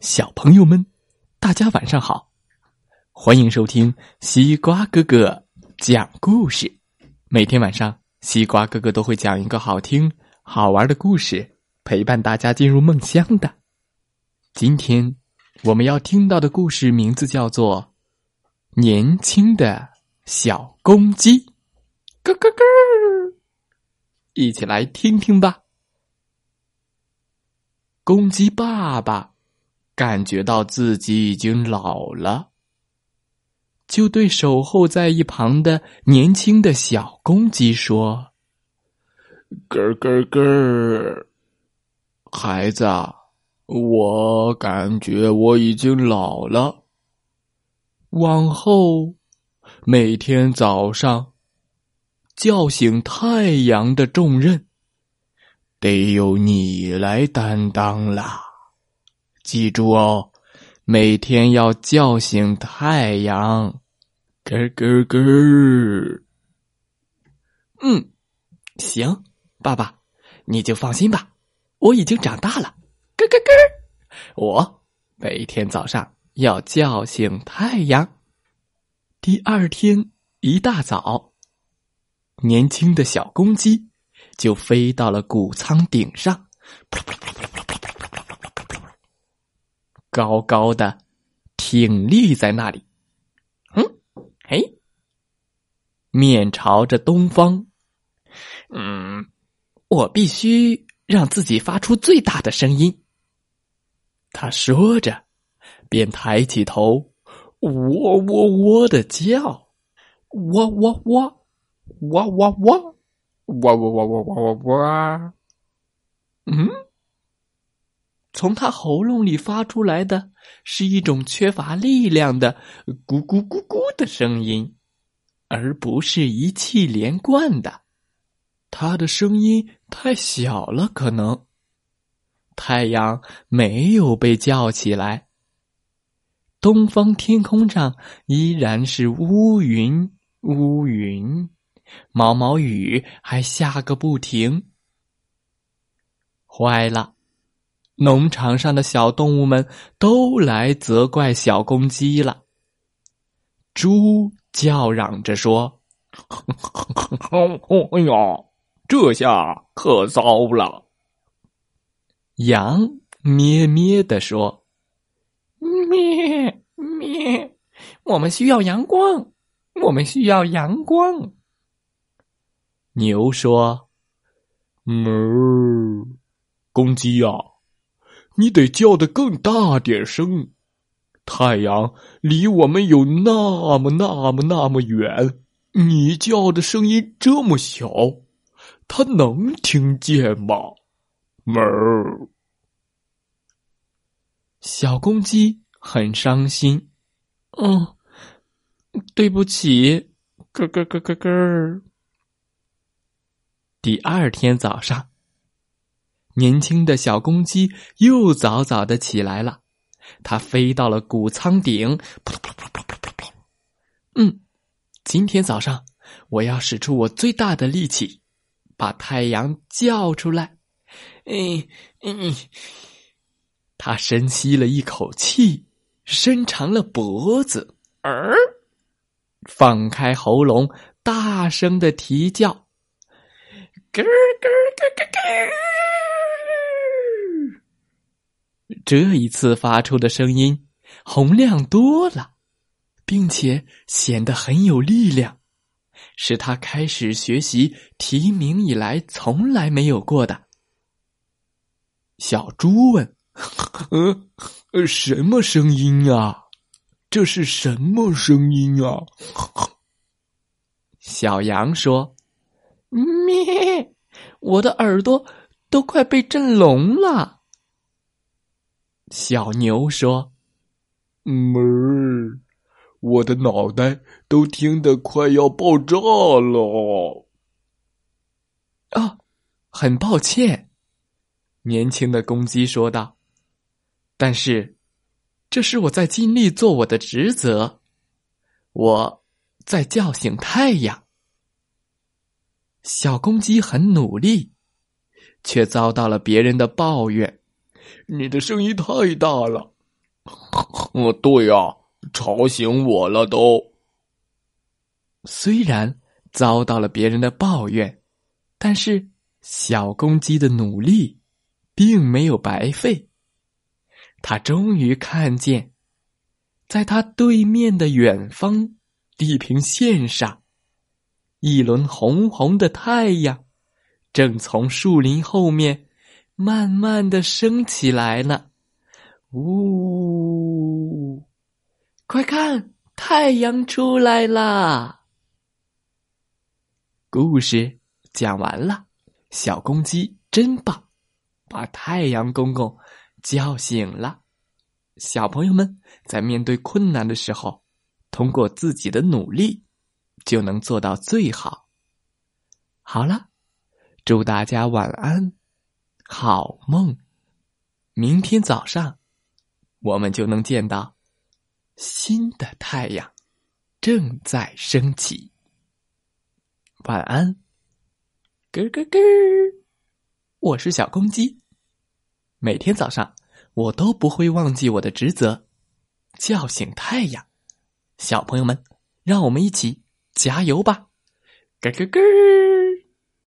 小朋友们，大家晚上好！欢迎收听西瓜哥哥讲故事。每天晚上，西瓜哥哥都会讲一个好听、好玩的故事，陪伴大家进入梦乡的。今天我们要听到的故事名字叫做《年轻的小公鸡》，咯咯咯！一起来听听吧。公鸡爸爸。感觉到自己已经老了，就对守候在一旁的年轻的小公鸡说：“咯咯咯，孩子，我感觉我已经老了，往后每天早上叫醒太阳的重任，得由你来担当了。”记住哦，每天要叫醒太阳，咯咯咯。嗯，行，爸爸，你就放心吧，我已经长大了，咯咯咯。我每天早上要叫醒太阳。第二天一大早，年轻的小公鸡就飞到了谷仓顶上。高高的挺立在那里，嗯，嘿，面朝着东方，嗯，我必须让自己发出最大的声音。他说着，便抬起头，喔喔喔的叫，喔喔喔，喔喔喔，喔喔喔喔喔喔，嗯。从他喉咙里发出来的是一种缺乏力量的“咕咕咕咕”的声音，而不是一气连贯的。他的声音太小了，可能太阳没有被叫起来。东方天空上依然是乌云，乌云，毛毛雨还下个不停。坏了！农场上的小动物们都来责怪小公鸡了。猪叫嚷着说：“哎呀，这下可糟了。”羊咩咩的说：“咩咩，我们需要阳光，我们需要阳光。”牛说：“哞，公鸡呀。”你得叫的更大点声，太阳离我们有那么那么那么远，你叫的声音这么小，它能听见吗？哞！小公鸡很伤心，嗯，对不起，咯咯咯咯咯。第二天早上。年轻的小公鸡又早早的起来了，它飞到了谷仓顶，嗯，今天早上我要使出我最大的力气，把太阳叫出来。嗯嗯，他深吸了一口气，伸长了脖子，儿，放开喉咙，大声的啼叫，咯咯咯咯咯。这一次发出的声音洪亮多了，并且显得很有力量，是他开始学习提名以来从来没有过的。小猪问：“呃，什么声音啊？这是什么声音啊？”小羊说：“咩，我的耳朵都快被震聋了。”小牛说：“哞，我的脑袋都听得快要爆炸了。”啊，很抱歉，年轻的公鸡说道。但是，这是我在尽力做我的职责，我在叫醒太阳。小公鸡很努力，却遭到了别人的抱怨。你的声音太大了，哦，对呀，吵醒我了都。虽然遭到了别人的抱怨，但是小公鸡的努力并没有白费。他终于看见，在他对面的远方地平线上，一轮红红的太阳正从树林后面慢慢的升起来呢。呜，快看，太阳出来啦！故事讲完了，小公鸡真棒，把太阳公公叫醒了。小朋友们在面对困难的时候，通过自己的努力，就能做到最好。好了，祝大家晚安，好梦。明天早上。我们就能见到新的太阳正在升起。晚安，咯咯咯！我是小公鸡，每天早上我都不会忘记我的职责，叫醒太阳。小朋友们，让我们一起加油吧！咯咯咯！